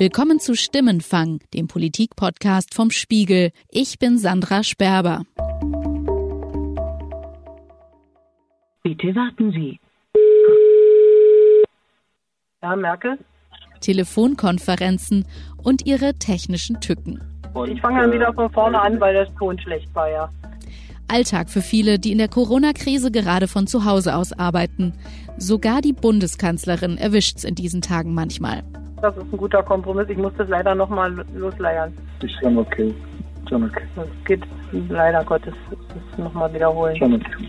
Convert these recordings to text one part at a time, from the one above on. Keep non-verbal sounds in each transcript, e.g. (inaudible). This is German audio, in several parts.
Willkommen zu Stimmenfang, dem Politik-Podcast vom Spiegel. Ich bin Sandra Sperber. Bitte warten Sie. Ja, Merkel? Telefonkonferenzen und ihre technischen Tücken. Und ich fange dann wieder von vorne an, weil das Ton schlecht war, ja. Alltag für viele, die in der Corona-Krise gerade von zu Hause aus arbeiten. Sogar die Bundeskanzlerin erwischt's in diesen Tagen manchmal. Das ist ein guter Kompromiss. Ich muss das leider nochmal losleiern. Ist schon okay. Schon okay. Das geht leider Gottes das nochmal wiederholen. Schon okay.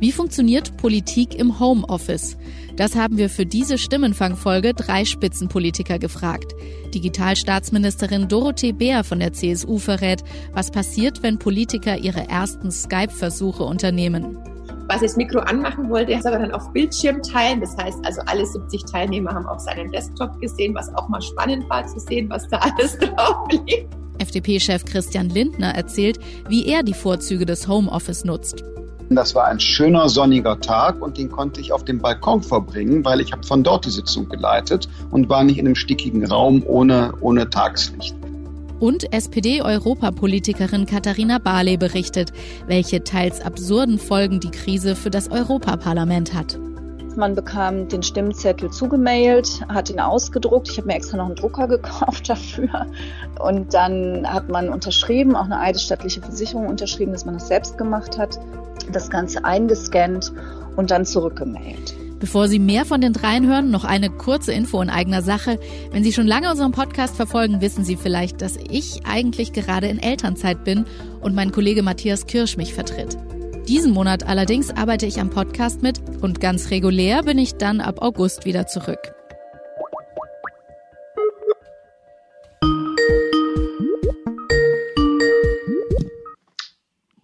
Wie funktioniert Politik im Homeoffice? Das haben wir für diese Stimmenfangfolge drei Spitzenpolitiker gefragt. Digitalstaatsministerin Dorothee Beer von der CSU verrät, was passiert, wenn Politiker ihre ersten Skype-Versuche unternehmen. Was ich das Mikro anmachen wollte, ist aber dann auf Bildschirm teilen. Das heißt also, alle 70 Teilnehmer haben auf seinen Desktop gesehen, was auch mal spannend war zu sehen, was da (laughs) alles drauf liegt. FDP-Chef Christian Lindner erzählt, wie er die Vorzüge des Homeoffice nutzt. Das war ein schöner sonniger Tag und den konnte ich auf dem Balkon verbringen, weil ich habe von dort die Sitzung geleitet und war nicht in einem stickigen Raum ohne, ohne Tageslicht. Und SPD-Europapolitikerin Katharina Barley berichtet, welche teils absurden Folgen die Krise für das Europaparlament hat. Man bekam den Stimmzettel zugemailt, hat ihn ausgedruckt. Ich habe mir extra noch einen Drucker gekauft (laughs) dafür. Und dann hat man unterschrieben, auch eine eidesstattliche Versicherung unterschrieben, dass man das selbst gemacht hat das Ganze eingescannt und dann zurückgemailt. Bevor Sie mehr von den dreien hören, noch eine kurze Info in eigener Sache. Wenn Sie schon lange unseren Podcast verfolgen, wissen Sie vielleicht, dass ich eigentlich gerade in Elternzeit bin und mein Kollege Matthias Kirsch mich vertritt. Diesen Monat allerdings arbeite ich am Podcast mit und ganz regulär bin ich dann ab August wieder zurück.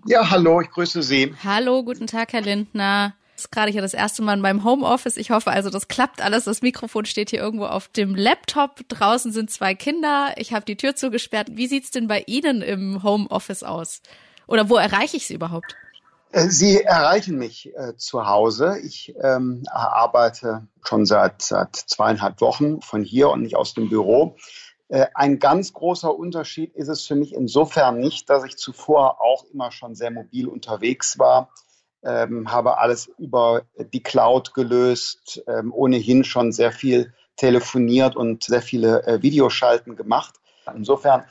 Ja, hallo, ich grüße Sie. Hallo, guten Tag, Herr Lindner. Das ist gerade hier das erste Mal in meinem Homeoffice. Ich hoffe also, das klappt alles. Das Mikrofon steht hier irgendwo auf dem Laptop. Draußen sind zwei Kinder. Ich habe die Tür zugesperrt. Wie sieht's denn bei Ihnen im Homeoffice aus? Oder wo erreiche ich Sie überhaupt? Äh, Sie erreichen mich äh, zu Hause. Ich ähm, arbeite schon seit, seit zweieinhalb Wochen von hier und nicht aus dem Büro. Äh, ein ganz großer Unterschied ist es für mich insofern nicht, dass ich zuvor auch immer schon sehr mobil unterwegs war, ähm, habe alles über die Cloud gelöst, ähm, ohnehin schon sehr viel telefoniert und sehr viele äh, Videoschalten gemacht. Insofern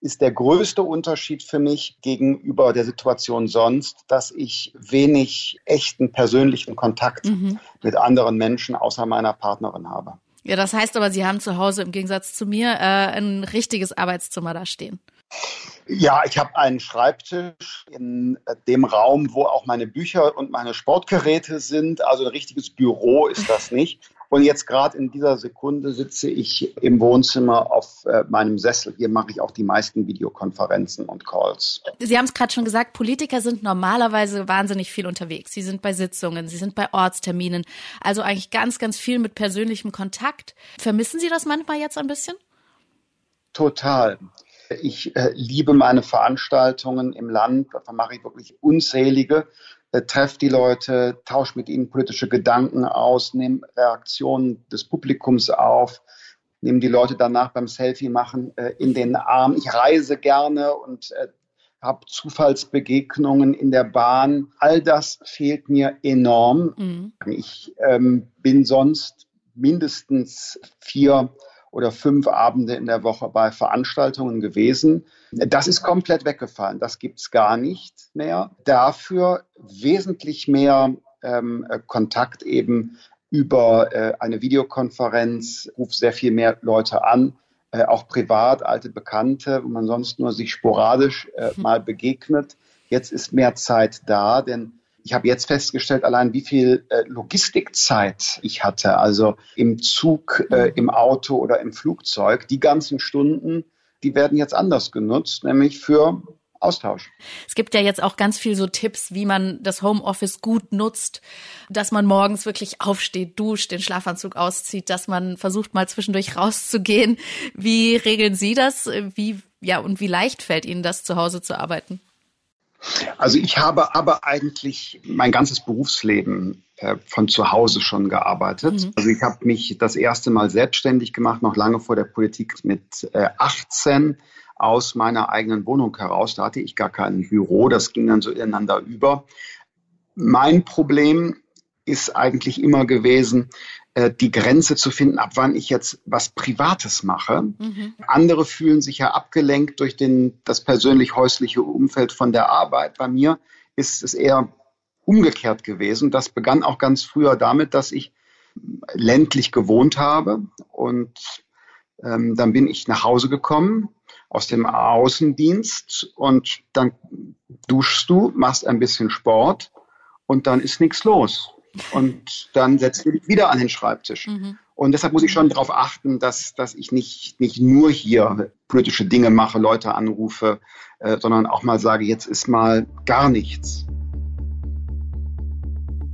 ist der größte Unterschied für mich gegenüber der Situation sonst, dass ich wenig echten persönlichen Kontakt mhm. mit anderen Menschen außer meiner Partnerin habe. Ja, das heißt aber, Sie haben zu Hause im Gegensatz zu mir äh, ein richtiges Arbeitszimmer da stehen. Ja, ich habe einen Schreibtisch in dem Raum, wo auch meine Bücher und meine Sportgeräte sind. Also ein richtiges Büro ist das nicht. Und jetzt gerade in dieser Sekunde sitze ich im Wohnzimmer auf äh, meinem Sessel. Hier mache ich auch die meisten Videokonferenzen und Calls. Sie haben es gerade schon gesagt, Politiker sind normalerweise wahnsinnig viel unterwegs. Sie sind bei Sitzungen, sie sind bei Ortsterminen. Also eigentlich ganz, ganz viel mit persönlichem Kontakt. Vermissen Sie das manchmal jetzt ein bisschen? Total. Ich äh, liebe meine Veranstaltungen im Land. Da mache ich wirklich unzählige äh, treffe die Leute, tausche mit ihnen politische Gedanken aus, nehme Reaktionen des Publikums auf, nehme die Leute danach beim Selfie machen äh, in den Arm. Ich reise gerne und äh, habe Zufallsbegegnungen in der Bahn. All das fehlt mir enorm. Mhm. Ich ähm, bin sonst mindestens vier oder fünf Abende in der Woche bei Veranstaltungen gewesen. Das ist komplett weggefallen. Das gibt's gar nicht mehr. Dafür wesentlich mehr ähm, Kontakt eben über äh, eine Videokonferenz, ruft sehr viel mehr Leute an, äh, auch privat, alte Bekannte, wo man sonst nur sich sporadisch äh, hm. mal begegnet. Jetzt ist mehr Zeit da, denn ich habe jetzt festgestellt, allein wie viel äh, Logistikzeit ich hatte, also im Zug, äh, mhm. im Auto oder im Flugzeug. Die ganzen Stunden, die werden jetzt anders genutzt, nämlich für Austausch. Es gibt ja jetzt auch ganz viel so Tipps, wie man das Homeoffice gut nutzt, dass man morgens wirklich aufsteht, duscht, den Schlafanzug auszieht, dass man versucht mal zwischendurch rauszugehen. Wie regeln Sie das? Wie ja und wie leicht fällt Ihnen das zu Hause zu arbeiten? Also ich habe aber eigentlich mein ganzes Berufsleben äh, von zu Hause schon gearbeitet. Mhm. Also ich habe mich das erste Mal selbstständig gemacht, noch lange vor der Politik mit äh, 18 aus meiner eigenen Wohnung heraus. Da hatte ich gar kein Büro, das ging dann so ineinander über. Mein Problem ist eigentlich immer gewesen, äh, die Grenze zu finden, ab wann ich jetzt was Privates mache. Mhm. Andere fühlen sich ja abgelenkt durch den, das persönlich-häusliche Umfeld von der Arbeit. Bei mir ist es eher umgekehrt gewesen. Das begann auch ganz früher damit, dass ich ländlich gewohnt habe und ähm, dann bin ich nach Hause gekommen aus dem Außendienst und dann duschst du, machst ein bisschen Sport und dann ist nichts los. Und dann setzt du dich wieder an den Schreibtisch. Mhm. Und deshalb muss ich schon darauf achten, dass, dass ich nicht, nicht nur hier politische Dinge mache, Leute anrufe, äh, sondern auch mal sage, jetzt ist mal gar nichts.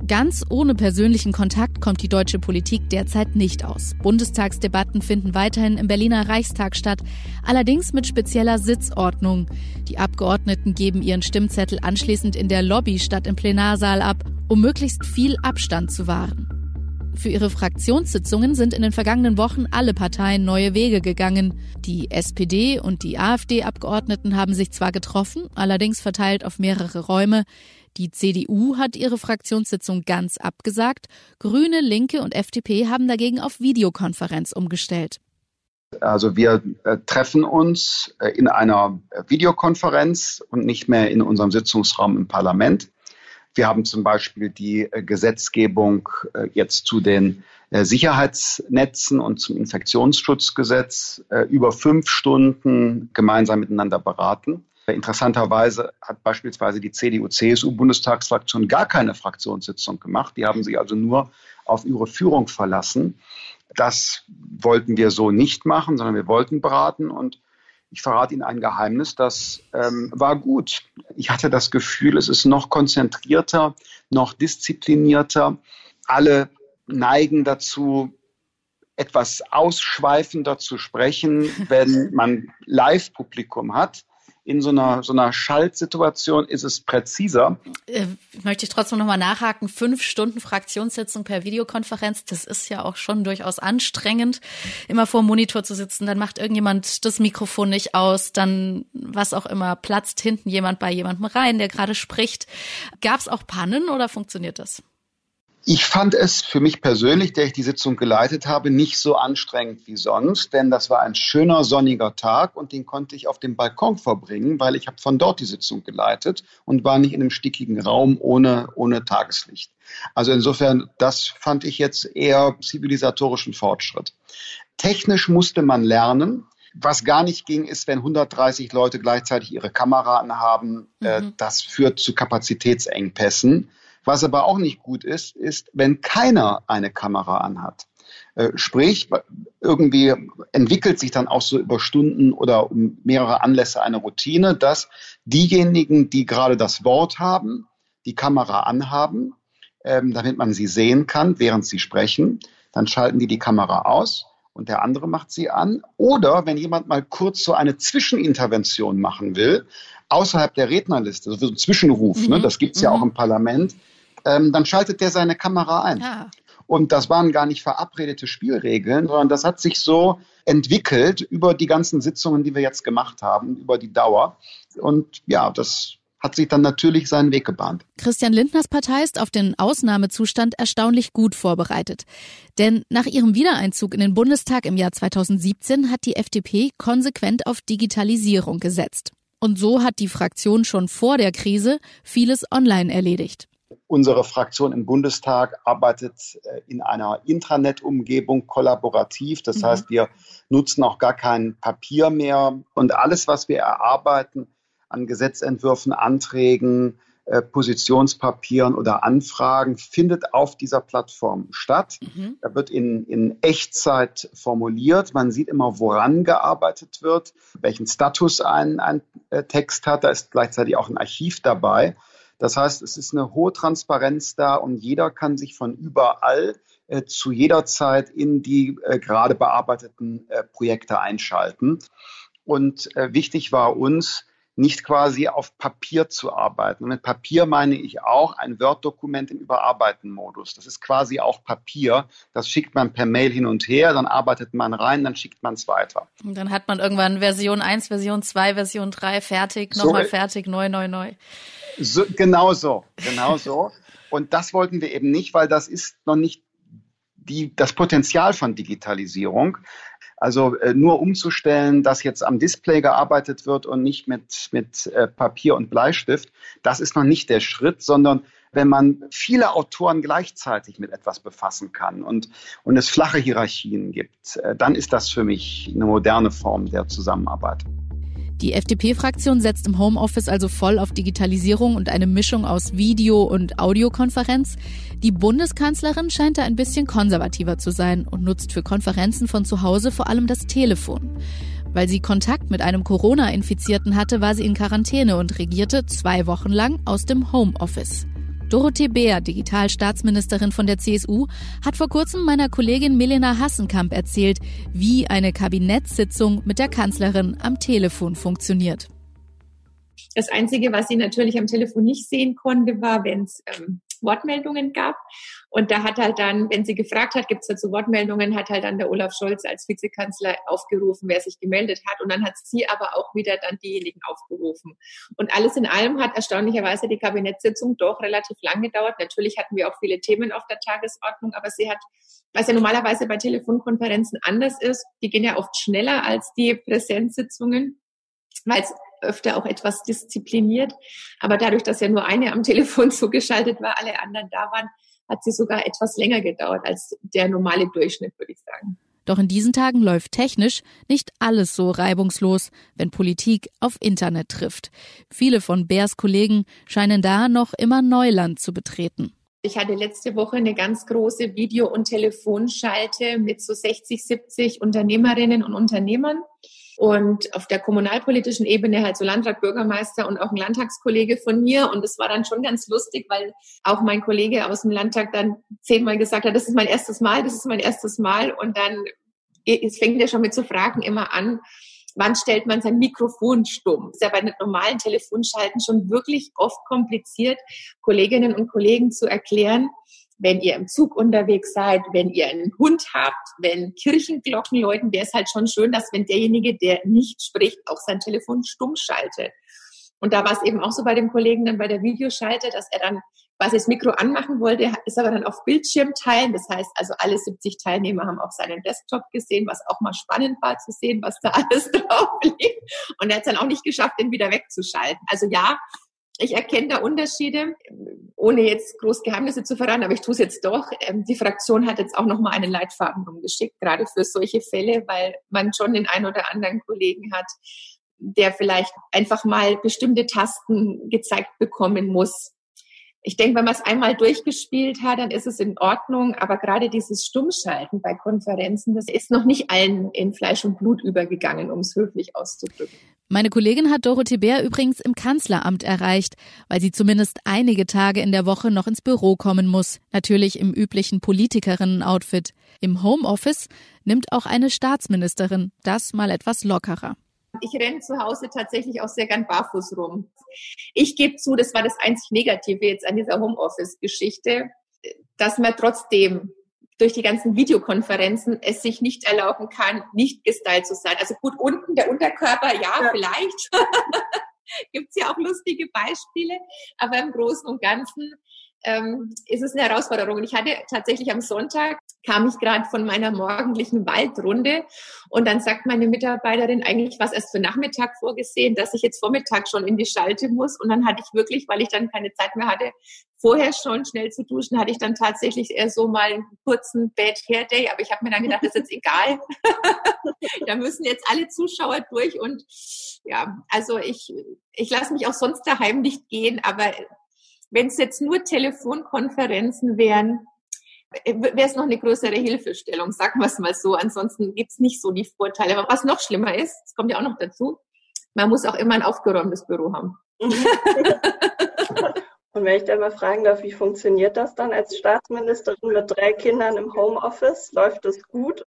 Ganz ohne persönlichen Kontakt kommt die deutsche Politik derzeit nicht aus. Bundestagsdebatten finden weiterhin im Berliner Reichstag statt, allerdings mit spezieller Sitzordnung. Die Abgeordneten geben ihren Stimmzettel anschließend in der Lobby statt im Plenarsaal ab, um möglichst viel Abstand zu wahren. Für ihre Fraktionssitzungen sind in den vergangenen Wochen alle Parteien neue Wege gegangen. Die SPD und die AfD-Abgeordneten haben sich zwar getroffen, allerdings verteilt auf mehrere Räume. Die CDU hat ihre Fraktionssitzung ganz abgesagt. Grüne, Linke und FDP haben dagegen auf Videokonferenz umgestellt. Also wir äh, treffen uns äh, in einer Videokonferenz und nicht mehr in unserem Sitzungsraum im Parlament. Wir haben zum Beispiel die äh, Gesetzgebung äh, jetzt zu den äh, Sicherheitsnetzen und zum Infektionsschutzgesetz über fünf Stunden gemeinsam miteinander beraten. Interessanterweise hat beispielsweise die CDU-CSU-Bundestagsfraktion gar keine Fraktionssitzung gemacht. Die haben sich also nur auf ihre Führung verlassen. Das wollten wir so nicht machen, sondern wir wollten beraten. Und ich verrate Ihnen ein Geheimnis, das ähm, war gut. Ich hatte das Gefühl, es ist noch konzentrierter, noch disziplinierter. Alle neigen dazu, etwas ausschweifender zu sprechen, wenn man Live-Publikum hat in so einer, so einer Schaltsituation ist es präziser. Äh, möchte ich trotzdem nochmal nachhaken. Fünf Stunden Fraktionssitzung per Videokonferenz, das ist ja auch schon durchaus anstrengend, immer vor dem Monitor zu sitzen. Dann macht irgendjemand das Mikrofon nicht aus, dann was auch immer, platzt hinten jemand bei jemandem rein, der gerade spricht. Gab es auch Pannen oder funktioniert das? Ich fand es für mich persönlich, der ich die Sitzung geleitet habe, nicht so anstrengend wie sonst, denn das war ein schöner sonniger Tag und den konnte ich auf dem Balkon verbringen, weil ich habe von dort die Sitzung geleitet und war nicht in einem stickigen Raum ohne, ohne Tageslicht. Also insofern, das fand ich jetzt eher zivilisatorischen Fortschritt. Technisch musste man lernen. Was gar nicht ging, ist, wenn 130 Leute gleichzeitig ihre Kamera anhaben. Äh, mhm. das führt zu Kapazitätsengpässen. Was aber auch nicht gut ist, ist, wenn keiner eine Kamera anhat. Äh, sprich, irgendwie entwickelt sich dann auch so über Stunden oder um mehrere Anlässe eine Routine, dass diejenigen, die gerade das Wort haben, die Kamera anhaben, ähm, damit man sie sehen kann, während sie sprechen. Dann schalten die die Kamera aus und der andere macht sie an. Oder wenn jemand mal kurz so eine Zwischenintervention machen will, außerhalb der Rednerliste, so ein Zwischenruf, ne, mhm. ne, das gibt's mhm. ja auch im Parlament, ähm, dann schaltet der seine Kamera ein. Ah. Und das waren gar nicht verabredete Spielregeln, sondern das hat sich so entwickelt über die ganzen Sitzungen, die wir jetzt gemacht haben, über die Dauer. Und ja, das hat sich dann natürlich seinen Weg gebahnt. Christian Lindners Partei ist auf den Ausnahmezustand erstaunlich gut vorbereitet. Denn nach ihrem Wiedereinzug in den Bundestag im Jahr 2017 hat die FDP konsequent auf Digitalisierung gesetzt. Und so hat die Fraktion schon vor der Krise vieles online erledigt. Unsere Fraktion im Bundestag arbeitet äh, in einer Intranet-Umgebung kollaborativ. Das mhm. heißt, wir nutzen auch gar kein Papier mehr. Und alles, was wir erarbeiten an Gesetzentwürfen, Anträgen, äh, Positionspapieren oder Anfragen, findet auf dieser Plattform statt. Mhm. Da wird in, in Echtzeit formuliert. Man sieht immer, woran gearbeitet wird, welchen Status ein, ein äh, Text hat. Da ist gleichzeitig auch ein Archiv dabei. Das heißt, es ist eine hohe Transparenz da und jeder kann sich von überall äh, zu jeder Zeit in die äh, gerade bearbeiteten äh, Projekte einschalten. Und wichtig war uns, nicht quasi auf Papier zu arbeiten. Und mit Papier meine ich auch ein Word-Dokument im Überarbeiten-Modus. Das ist quasi auch Papier. Das schickt man per Mail hin und her, dann arbeitet man rein, dann schickt man es weiter. Und dann hat man irgendwann Version 1, Version 2, Version 3 fertig, nochmal so, fertig, neu, neu, neu. So, genau so, genau so. Und das wollten wir eben nicht, weil das ist noch nicht die, das Potenzial von Digitalisierung. Also äh, nur umzustellen, dass jetzt am Display gearbeitet wird und nicht mit, mit äh, Papier und Bleistift, das ist noch nicht der Schritt, sondern wenn man viele Autoren gleichzeitig mit etwas befassen kann und, und es flache Hierarchien gibt, äh, dann ist das für mich eine moderne Form der Zusammenarbeit. Die FDP-Fraktion setzt im Homeoffice also voll auf Digitalisierung und eine Mischung aus Video- und Audiokonferenz. Die Bundeskanzlerin scheint da ein bisschen konservativer zu sein und nutzt für Konferenzen von zu Hause vor allem das Telefon. Weil sie Kontakt mit einem Corona-Infizierten hatte, war sie in Quarantäne und regierte zwei Wochen lang aus dem Homeoffice. Dorothee Beer, Digitalstaatsministerin von der CSU, hat vor kurzem meiner Kollegin Milena Hassenkamp erzählt, wie eine Kabinettssitzung mit der Kanzlerin am Telefon funktioniert. Das Einzige, was sie natürlich am Telefon nicht sehen konnte, war, wenn es ähm, Wortmeldungen gab. Und da hat halt dann, wenn sie gefragt hat, gibt es dazu Wortmeldungen, hat halt dann der Olaf Scholz als Vizekanzler aufgerufen, wer sich gemeldet hat. Und dann hat sie aber auch wieder dann diejenigen aufgerufen. Und alles in allem hat erstaunlicherweise die Kabinettssitzung doch relativ lang gedauert. Natürlich hatten wir auch viele Themen auf der Tagesordnung, aber sie hat, was ja normalerweise bei Telefonkonferenzen anders ist, die gehen ja oft schneller als die Präsenzsitzungen weil es öfter auch etwas diszipliniert. Aber dadurch, dass ja nur eine am (laughs) Telefon zugeschaltet war, alle anderen da waren, hat sie sogar etwas länger gedauert als der normale Durchschnitt, würde ich sagen. Doch in diesen Tagen läuft technisch nicht alles so reibungslos, wenn Politik auf Internet trifft. Viele von Beers Kollegen scheinen da noch immer Neuland zu betreten. Ich hatte letzte Woche eine ganz große Video- und Telefonschalte mit so 60, 70 Unternehmerinnen und Unternehmern und auf der kommunalpolitischen Ebene halt so Landrat, Bürgermeister und auch ein Landtagskollege von mir. Und es war dann schon ganz lustig, weil auch mein Kollege aus dem Landtag dann zehnmal gesagt hat, das ist mein erstes Mal, das ist mein erstes Mal. Und dann es fängt er schon mit so Fragen immer an. Wann stellt man sein Mikrofon stumm? Ist ja bei normalen Telefonschalten schon wirklich oft kompliziert, Kolleginnen und Kollegen zu erklären, wenn ihr im Zug unterwegs seid, wenn ihr einen Hund habt, wenn Kirchenglocken läuten, wäre es halt schon schön, dass wenn derjenige, der nicht spricht, auch sein Telefon stumm schaltet. Und da war es eben auch so bei dem Kollegen dann bei der Videoschalte, dass er dann quasi das Mikro anmachen wollte, ist aber dann auf Bildschirm teilen. Das heißt also, alle 70 Teilnehmer haben auch seinen Desktop gesehen, was auch mal spannend war zu sehen, was da (laughs) alles drauf liegt. Und er hat es dann auch nicht geschafft, den wieder wegzuschalten. Also ja, ich erkenne da Unterschiede, ohne jetzt groß Geheimnisse zu verraten, aber ich tue es jetzt doch. Ähm, die Fraktion hat jetzt auch nochmal einen Leitfaden rumgeschickt, gerade für solche Fälle, weil man schon den einen oder anderen Kollegen hat, der vielleicht einfach mal bestimmte Tasten gezeigt bekommen muss, ich denke, wenn man es einmal durchgespielt hat, dann ist es in Ordnung. Aber gerade dieses Stummschalten bei Konferenzen, das ist noch nicht allen in Fleisch und Blut übergegangen, um es höflich auszudrücken. Meine Kollegin hat Dorothee Bär übrigens im Kanzleramt erreicht, weil sie zumindest einige Tage in der Woche noch ins Büro kommen muss. Natürlich im üblichen Politikerinnen-Outfit. Im Homeoffice nimmt auch eine Staatsministerin das mal etwas lockerer. Ich renne zu Hause tatsächlich auch sehr gern barfuß rum. Ich gebe zu, das war das einzig Negative jetzt an dieser Homeoffice-Geschichte, dass man trotzdem durch die ganzen Videokonferenzen es sich nicht erlauben kann, nicht gestylt zu sein. Also gut, unten der Unterkörper, ja, ja. vielleicht. (laughs) Gibt's ja auch lustige Beispiele, aber im Großen und Ganzen ähm, ist es eine Herausforderung. Und ich hatte tatsächlich am Sonntag, kam ich gerade von meiner morgendlichen Waldrunde und dann sagt meine Mitarbeiterin eigentlich was erst für Nachmittag vorgesehen, dass ich jetzt Vormittag schon in die Schalte muss. Und dann hatte ich wirklich, weil ich dann keine Zeit mehr hatte, vorher schon schnell zu duschen, hatte ich dann tatsächlich eher so mal einen kurzen Bad-Hair-Day. Aber ich habe mir dann gedacht, das ist jetzt egal. (laughs) da müssen jetzt alle Zuschauer durch. Und ja, also ich, ich lasse mich auch sonst daheim nicht gehen, aber wenn es jetzt nur Telefonkonferenzen wären, wäre es noch eine größere Hilfestellung, sagen wir es mal so. Ansonsten gibt es nicht so die Vorteile. Aber was noch schlimmer ist, das kommt ja auch noch dazu, man muss auch immer ein aufgeräumtes Büro haben. (laughs) Und wenn ich da mal fragen darf, wie funktioniert das dann als Staatsministerin mit drei Kindern im Homeoffice? Läuft das gut?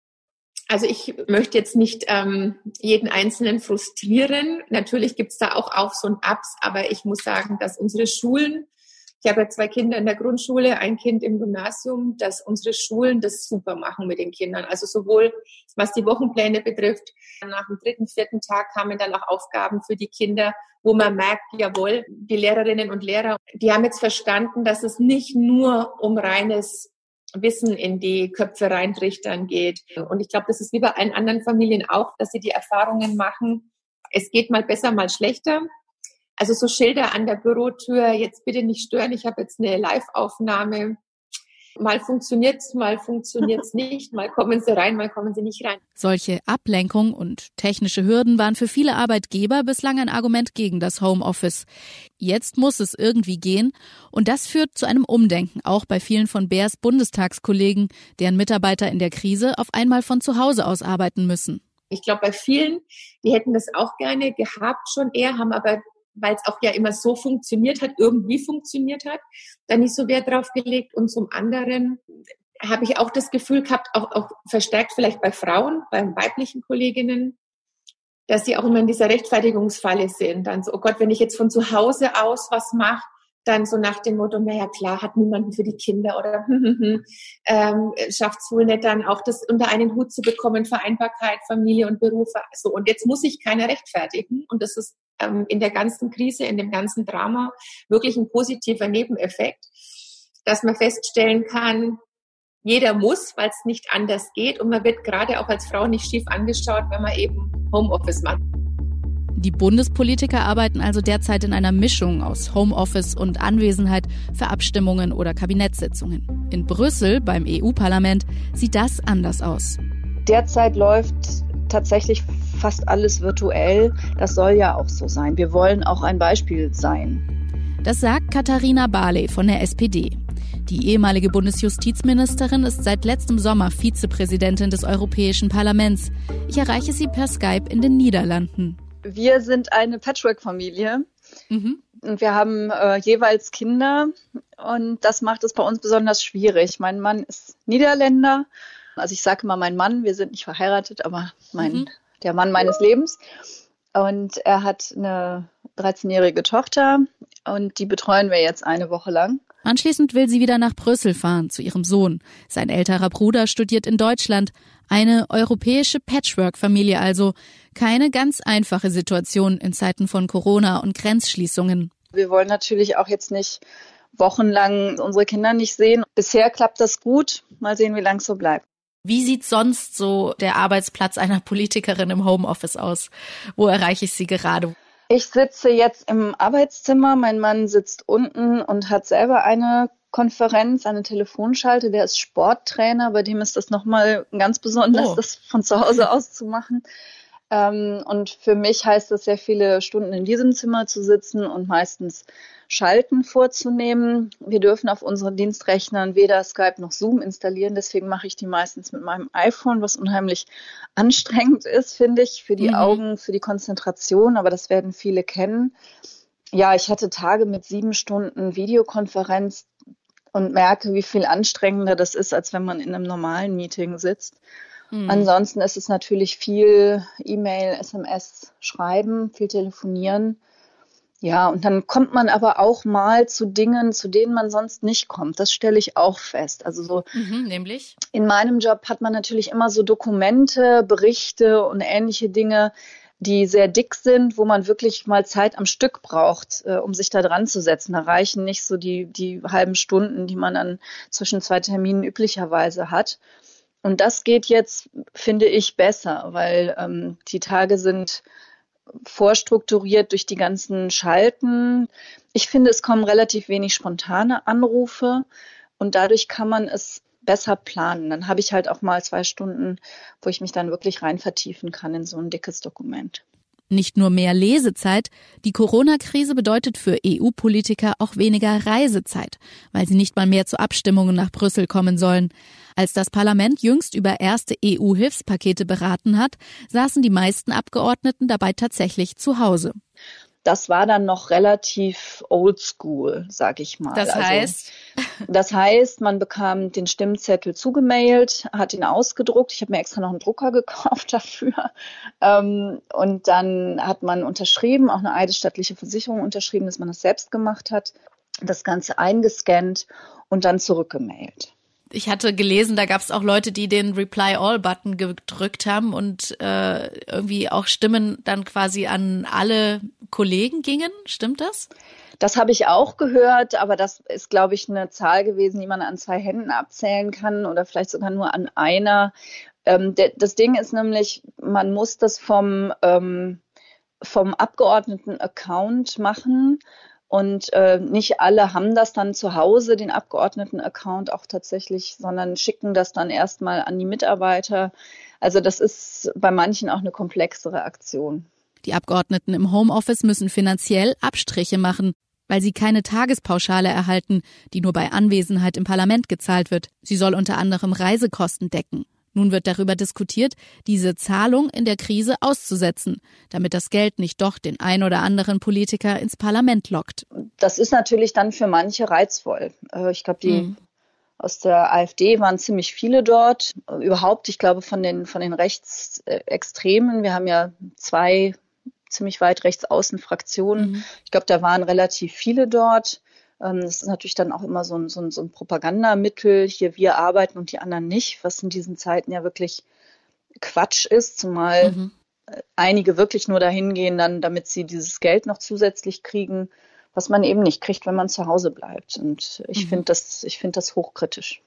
Also ich möchte jetzt nicht ähm, jeden Einzelnen frustrieren. Natürlich gibt's da auch Aufs und Abs, aber ich muss sagen, dass unsere Schulen, ich habe ja zwei Kinder in der Grundschule, ein Kind im Gymnasium, dass unsere Schulen das super machen mit den Kindern. Also sowohl was die Wochenpläne betrifft, nach dem dritten, vierten Tag kamen dann auch Aufgaben für die Kinder, wo man merkt, jawohl, die Lehrerinnen und Lehrer, die haben jetzt verstanden, dass es nicht nur um reines Wissen in die Köpfe reintrichtern geht. Und ich glaube, das ist wie bei allen anderen Familien auch, dass sie die Erfahrungen machen, es geht mal besser, mal schlechter. Also so Schilder an der Bürotür, jetzt bitte nicht stören, ich habe jetzt eine Live-Aufnahme. Mal funktioniert's, mal funktioniert's (laughs) nicht, mal kommen sie rein, mal kommen sie nicht rein. Solche Ablenkung und technische Hürden waren für viele Arbeitgeber bislang ein Argument gegen das Homeoffice. Jetzt muss es irgendwie gehen und das führt zu einem Umdenken, auch bei vielen von Bärs Bundestagskollegen, deren Mitarbeiter in der Krise auf einmal von zu Hause aus arbeiten müssen. Ich glaube, bei vielen, die hätten das auch gerne gehabt schon eher, haben aber weil es auch ja immer so funktioniert hat, irgendwie funktioniert hat, da nicht so Wert drauf gelegt. Und zum anderen habe ich auch das Gefühl gehabt, auch, auch verstärkt vielleicht bei Frauen, bei weiblichen Kolleginnen, dass sie auch immer in dieser Rechtfertigungsfalle sind. Dann so, oh Gott, wenn ich jetzt von zu Hause aus was mache, dann so nach dem Motto, naja klar, hat niemanden für die Kinder oder (laughs) ähm, schafft es wohl nicht dann auch das unter einen Hut zu bekommen, Vereinbarkeit, Familie und Berufe. So, und jetzt muss ich keiner rechtfertigen. Und das ist ähm, in der ganzen Krise, in dem ganzen Drama wirklich ein positiver Nebeneffekt, dass man feststellen kann, jeder muss, weil es nicht anders geht und man wird gerade auch als Frau nicht schief angeschaut, wenn man eben Homeoffice macht. Die Bundespolitiker arbeiten also derzeit in einer Mischung aus Homeoffice und Anwesenheit für Abstimmungen oder Kabinettssitzungen. In Brüssel beim EU-Parlament sieht das anders aus. Derzeit läuft tatsächlich fast alles virtuell. Das soll ja auch so sein. Wir wollen auch ein Beispiel sein. Das sagt Katharina Barley von der SPD. Die ehemalige Bundesjustizministerin ist seit letztem Sommer Vizepräsidentin des Europäischen Parlaments. Ich erreiche sie per Skype in den Niederlanden. Wir sind eine Patchwork-Familie. Mhm. Und wir haben äh, jeweils Kinder und das macht es bei uns besonders schwierig. Mein Mann ist Niederländer. Also ich sage immer mein Mann, wir sind nicht verheiratet, aber mein, mhm. Der Mann meines Lebens. Und er hat eine 13-jährige Tochter und die betreuen wir jetzt eine Woche lang. Anschließend will sie wieder nach Brüssel fahren zu ihrem Sohn. Sein älterer Bruder studiert in Deutschland. Eine europäische Patchwork-Familie also. Keine ganz einfache Situation in Zeiten von Corona und Grenzschließungen. Wir wollen natürlich auch jetzt nicht wochenlang unsere Kinder nicht sehen. Bisher klappt das gut. Mal sehen, wie lang es so bleibt. Wie sieht sonst so der Arbeitsplatz einer Politikerin im Homeoffice aus? Wo erreiche ich Sie gerade? Ich sitze jetzt im Arbeitszimmer, mein Mann sitzt unten und hat selber eine Konferenz, eine Telefonschalte, der ist Sporttrainer, bei dem ist das nochmal ganz besonders, oh. das von zu Hause aus zu machen. Ähm, und für mich heißt das sehr viele Stunden in diesem Zimmer zu sitzen und meistens Schalten vorzunehmen. Wir dürfen auf unseren Dienstrechnern weder Skype noch Zoom installieren. Deswegen mache ich die meistens mit meinem iPhone, was unheimlich anstrengend ist, finde ich, für die mhm. Augen, für die Konzentration. Aber das werden viele kennen. Ja, ich hatte Tage mit sieben Stunden Videokonferenz und merke, wie viel anstrengender das ist, als wenn man in einem normalen Meeting sitzt. Mhm. Ansonsten ist es natürlich viel E-Mail, SMS schreiben, viel telefonieren. Ja, und dann kommt man aber auch mal zu Dingen, zu denen man sonst nicht kommt. Das stelle ich auch fest. Also so. Mhm, nämlich? In meinem Job hat man natürlich immer so Dokumente, Berichte und ähnliche Dinge, die sehr dick sind, wo man wirklich mal Zeit am Stück braucht, äh, um sich da dran zu setzen. Da reichen nicht so die, die halben Stunden, die man dann zwischen zwei Terminen üblicherweise hat. Und das geht jetzt, finde ich, besser, weil ähm, die Tage sind vorstrukturiert durch die ganzen Schalten. Ich finde, es kommen relativ wenig spontane Anrufe und dadurch kann man es besser planen. Dann habe ich halt auch mal zwei Stunden, wo ich mich dann wirklich rein vertiefen kann in so ein dickes Dokument. Nicht nur mehr Lesezeit, die Corona-Krise bedeutet für EU-Politiker auch weniger Reisezeit, weil sie nicht mal mehr zu Abstimmungen nach Brüssel kommen sollen. Als das Parlament jüngst über erste EU-Hilfspakete beraten hat, saßen die meisten Abgeordneten dabei tatsächlich zu Hause. Das war dann noch relativ oldschool, sag ich mal. Das also heißt? Also, das heißt, man bekam den Stimmzettel zugemailt, hat ihn ausgedruckt. Ich habe mir extra noch einen Drucker gekauft (laughs) dafür. Ähm, und dann hat man unterschrieben, auch eine eidesstattliche Versicherung unterschrieben, dass man das selbst gemacht hat, das Ganze eingescannt und dann zurückgemailt ich hatte gelesen, da gab es auch Leute, die den Reply All-Button gedrückt haben und äh, irgendwie auch Stimmen dann quasi an alle Kollegen gingen. Stimmt das? Das habe ich auch gehört, aber das ist, glaube ich, eine Zahl gewesen, die man an zwei Händen abzählen kann oder vielleicht sogar nur an einer. Ähm, das Ding ist nämlich, man muss das vom, ähm, vom Abgeordneten-Account machen und äh, nicht alle haben das dann zu Hause, den Abgeordneten-Account auch tatsächlich, sondern schicken das dann erstmal an die Mitarbeiter. Also das ist bei manchen auch eine komplexere Aktion. Die Abgeordneten im Homeoffice müssen finanziell Abstriche machen, weil sie keine Tagespauschale erhalten, die nur bei Anwesenheit im Parlament gezahlt wird. Sie soll unter anderem Reisekosten decken. Nun wird darüber diskutiert, diese Zahlung in der Krise auszusetzen, damit das Geld nicht doch den ein oder anderen Politiker ins Parlament lockt. Das ist natürlich dann für manche reizvoll. Äh, ich glaube, die mhm. aus der AfD waren ziemlich viele dort. Überhaupt, ich glaube, von den, von den Rechtsextremen. Wir haben ja zwei ziemlich weit rechts außen Fraktionen. Mhm. Ich glaube, da waren relativ viele dort. Ähm, das ist natürlich dann auch immer so ein, so, ein, so ein Propagandamittel. Hier wir arbeiten und die anderen nicht, was in diesen Zeiten ja wirklich Quatsch ist, zumal mhm. Äh, einige wirklich nur dahin gehen, dann, damit sie dieses Geld noch zusätzlich kriegen, was man eben nicht kriegt, wenn man zu Hause bleibt. Und ich mhm. finde das, ich finde das hochkritisch.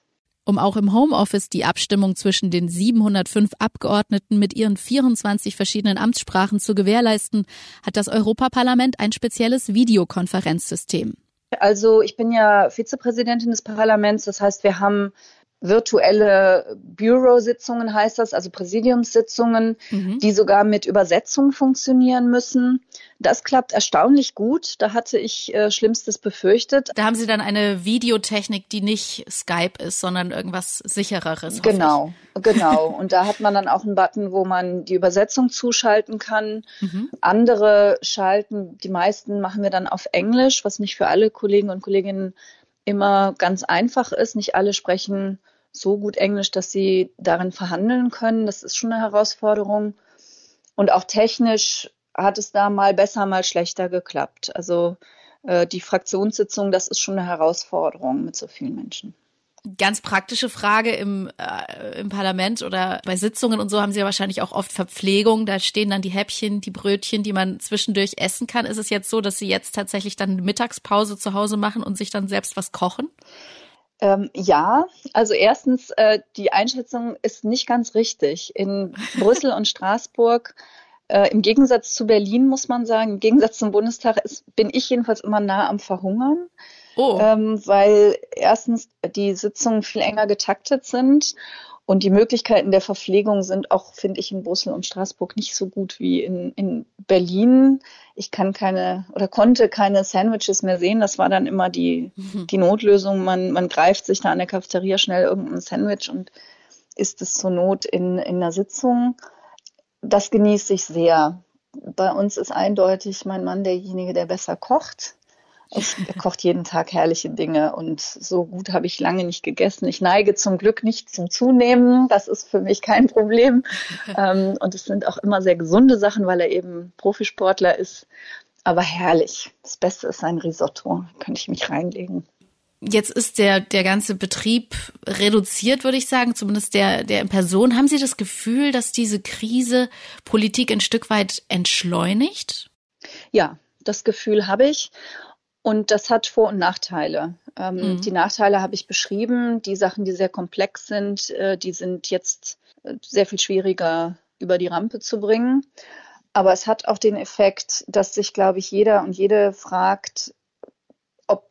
Um auch im Homeoffice die Abstimmung zwischen den 705 Abgeordneten mit ihren 24 verschiedenen Amtssprachen zu gewährleisten, hat das Europaparlament ein spezielles Videokonferenzsystem. Also ich bin ja Vizepräsidentin des Parlaments, das heißt, wir haben virtuelle Bureau-Sitzungen heißt das, also Präsidiumssitzungen, mhm. die sogar mit Übersetzung funktionieren müssen. Das klappt erstaunlich gut. Da hatte ich äh, Schlimmstes befürchtet. Da haben Sie dann eine Videotechnik, die nicht Skype ist, sondern irgendwas sichereres. Genau, genau. (laughs) Und da hat man dann auch einen Button, wo man die Übersetzung zuschalten kann. Mhm. Andere schalten, die meisten machen wir dann auf Englisch, was nicht für alle Kollegen und Kolleginnen immer ganz einfach ist. Nicht alle sprechen so gut Englisch, dass sie darin verhandeln können. Das ist schon eine Herausforderung. Und auch technisch hat es da mal besser, mal schlechter geklappt. Also äh, die Fraktionssitzung, das ist schon eine Herausforderung mit so vielen Menschen. Ganz praktische Frage im, äh, im Parlament oder bei Sitzungen und so haben Sie ja wahrscheinlich auch oft Verpflegung. Da stehen dann die Häppchen, die Brötchen, die man zwischendurch essen kann. Ist es jetzt so, dass Sie jetzt tatsächlich dann eine Mittagspause zu Hause machen und sich dann selbst was kochen? Ähm, ja, also erstens, äh, die Einschätzung ist nicht ganz richtig. In Brüssel und Straßburg äh, Im Gegensatz zu Berlin muss man sagen, im Gegensatz zum Bundestag ist, bin ich jedenfalls immer nah am Verhungern. Oh. Ähm, weil erstens die Sitzungen viel enger getaktet sind und die Möglichkeiten der Verpflegung sind auch, finde ich, in Brüssel und Straßburg nicht so gut wie in, in Berlin. Ich kann keine oder konnte keine Sandwiches mehr sehen. Das war dann immer die, mhm. die Notlösung. Man, man greift sich da an der Cafeteria schnell irgendein Sandwich und isst es zur Not in, in einer Sitzung. Das genieße ich sehr. Bei uns ist eindeutig mein Mann derjenige, der besser kocht. Ich, er kocht jeden Tag herrliche Dinge und so gut habe ich lange nicht gegessen. Ich neige zum Glück nicht zum Zunehmen. Das ist für mich kein Problem. ähm, und es sind auch immer sehr gesunde Sachen, weil er eben Profisportler ist. Aber herrlich. Das Beste ist ein Risotto. Da könnte ich mich reinlegen. Jetzt ist der, der ganze Betrieb reduziert, würde ich sagen, zumindest der, der in Person. Haben Sie das Gefühl, dass diese Krise Politik ein Stück weit entschleunigt? Ja, das Gefühl habe ich. Und das hat Vor- und Nachteile. Ähm, mhm. Die Nachteile habe ich beschrieben. Die Sachen, die sehr komplex sind, äh, die sind jetzt äh, sehr viel schwieriger über die Rampe zu bringen. Aber es hat auch den Effekt, dass sich, glaube ich, jeder und jede fragt, ob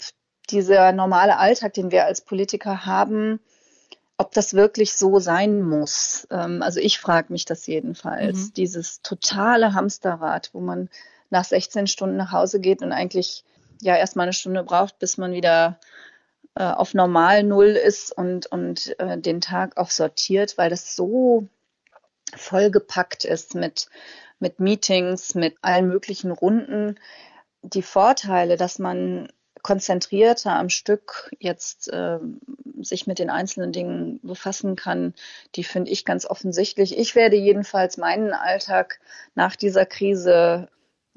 dieser normale Alltag, den wir als Politiker haben, ob das wirklich so sein muss. Ähm, also ich frage mich das jedenfalls. Mhm. Dieses totale Hamsterrad, wo man nach 16 Stunden nach Hause geht und eigentlich ja erstmal eine Stunde braucht, bis man wieder äh, auf normal Null ist und, und äh, den Tag auch sortiert, weil das so vollgepackt ist mit, mit Meetings, mit allen möglichen Runden. die Vorteile, dass man konzentrierter am Stück jetzt äh, sich mit den einzelnen Dingen befassen kann, die finde ich ganz offensichtlich. Ich werde jedenfalls meinen Alltag nach dieser Krise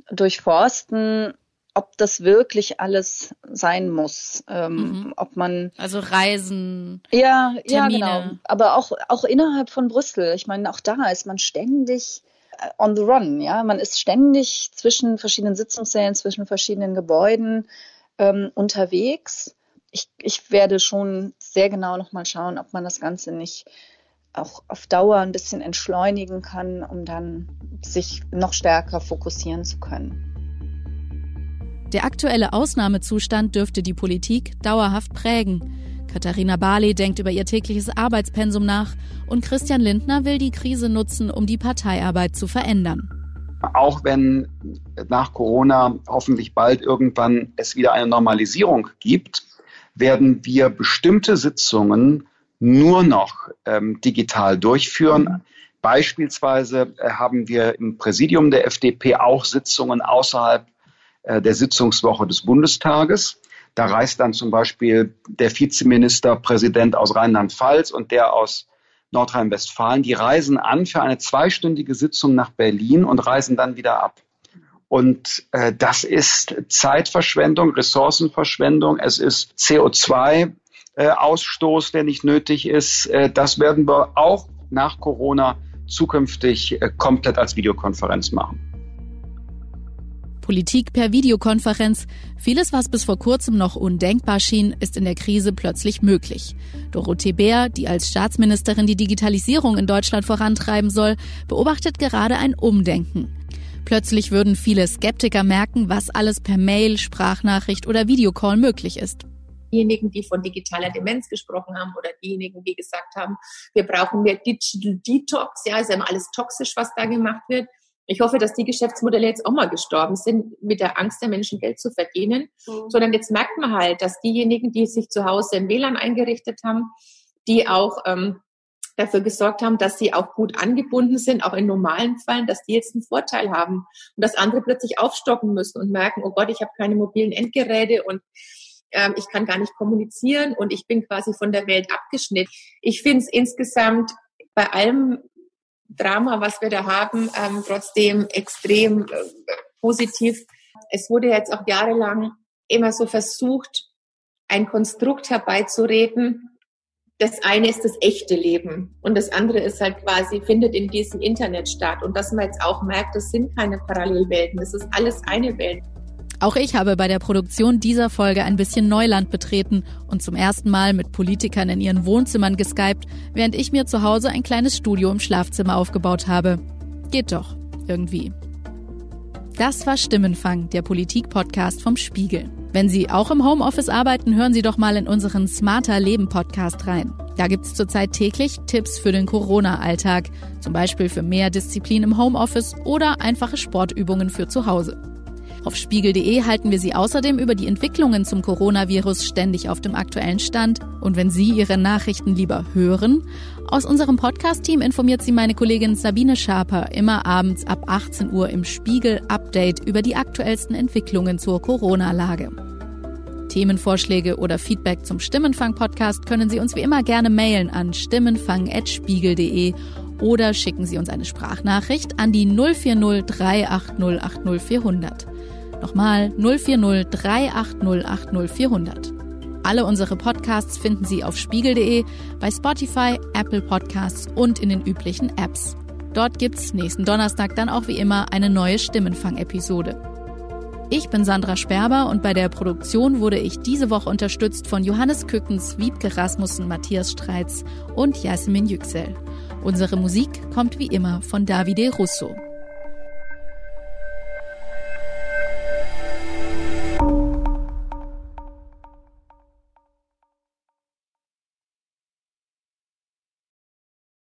durchforsten, ob das wirklich alles sein muss, ähm, mhm. ob man also Reisen, ja, Termine. ja genau, aber auch auch innerhalb von Brüssel. Ich meine, auch da ist man ständig äh, on the run, ja, man ist ständig zwischen verschiedenen Sitzungssälen, zwischen verschiedenen Gebäuden ähm, unterwegs. Ich, ich werde schon sehr genau nochmal schauen, ob man das Ganze nicht auch auf Dauer ein bisschen entschleunigen kann, um dann sich noch stärker fokussieren zu können. Der aktuelle Ausnahmezustand dürfte die Politik dauerhaft prägen. Katharina Barley denkt über ihr tägliches Arbeitspensum nach und Christian Lindner will die Krise nutzen, um die Parteiarbeit zu verändern. Auch wenn nach Corona hoffentlich bald irgendwann es wieder eine Normalisierung gibt, werden wir bestimmte Sitzungen nur noch ähm, digital durchführen. Beispielsweise äh, haben wir im Präsidium der FDP auch Sitzungen außerhalb der Sitzungswoche des Bundestages. Da reist dann zum Beispiel der Vizeministerpräsident aus Rheinland-Pfalz und der aus Nordrhein-Westfalen. Die reisen an für eine zweistündige Sitzung nach Berlin und reisen dann wieder ab. Und äh, das ist Zeitverschwendung, Ressourcenverschwendung, es ist CO2-Ausstoß, äh, der nicht nötig ist. Äh, das werden wir auch nach Corona zukünftig äh, komplett als Videokonferenz machen. Politik per Videokonferenz. Vieles, was bis vor kurzem noch undenkbar schien, ist in der Krise plötzlich möglich. Dorothee Bär, die als Staatsministerin die Digitalisierung in Deutschland vorantreiben soll, beobachtet gerade ein Umdenken. Plötzlich würden viele Skeptiker merken, was alles per Mail, Sprachnachricht oder Videocall möglich ist diejenigen, die von digitaler Demenz gesprochen haben oder diejenigen, die gesagt haben, wir brauchen mehr Digital Detox, ja, ist ja alles toxisch, was da gemacht wird. Ich hoffe, dass die Geschäftsmodelle jetzt auch mal gestorben sind, mit der Angst der Menschen Geld zu verdienen, mhm. sondern jetzt merkt man halt, dass diejenigen, die sich zu Hause in WLAN eingerichtet haben, die auch ähm, dafür gesorgt haben, dass sie auch gut angebunden sind, auch in normalen Fällen, dass die jetzt einen Vorteil haben und dass andere plötzlich aufstocken müssen und merken, oh Gott, ich habe keine mobilen Endgeräte und ähm, ich kann gar nicht kommunizieren und ich bin quasi von der Welt abgeschnitten. Ich finde es insgesamt bei allem, Drama, was wir da haben, ähm, trotzdem extrem äh, positiv. Es wurde jetzt auch jahrelang immer so versucht, ein Konstrukt herbeizureden. Das eine ist das echte Leben und das andere ist halt quasi, findet in diesem Internet statt. Und dass man jetzt auch merkt, das sind keine Parallelwelten, das ist alles eine Welt. Auch ich habe bei der Produktion dieser Folge ein bisschen Neuland betreten und zum ersten Mal mit Politikern in ihren Wohnzimmern geskypt, während ich mir zu Hause ein kleines Studio im Schlafzimmer aufgebaut habe. Geht doch, irgendwie. Das war Stimmenfang, der Politik-Podcast vom Spiegel. Wenn Sie auch im Homeoffice arbeiten, hören Sie doch mal in unseren Smarter Leben Podcast rein. Da gibt's zurzeit täglich Tipps für den Corona-Alltag, zum Beispiel für mehr Disziplin im Homeoffice oder einfache Sportübungen für zu Hause. Auf spiegel.de halten wir Sie außerdem über die Entwicklungen zum Coronavirus ständig auf dem aktuellen Stand. Und wenn Sie Ihre Nachrichten lieber hören, aus unserem Podcast-Team informiert Sie meine Kollegin Sabine Schaper immer abends ab 18 Uhr im Spiegel Update über die aktuellsten Entwicklungen zur Corona-Lage. Themenvorschläge oder Feedback zum Stimmenfang-Podcast können Sie uns wie immer gerne mailen an stimmenfang.spiegel.de oder schicken Sie uns eine Sprachnachricht an die 040 380 80 400. Nochmal 040 380 80 400. Alle unsere Podcasts finden Sie auf spiegel.de, bei Spotify, Apple Podcasts und in den üblichen Apps. Dort gibt's nächsten Donnerstag dann auch wie immer eine neue Stimmenfang-Episode. Ich bin Sandra Sperber und bei der Produktion wurde ich diese Woche unterstützt von Johannes Kückens, Wiebke Rasmussen, Matthias Streitz und Jasmin Yüksel. Unsere Musik kommt wie immer von Davide Russo.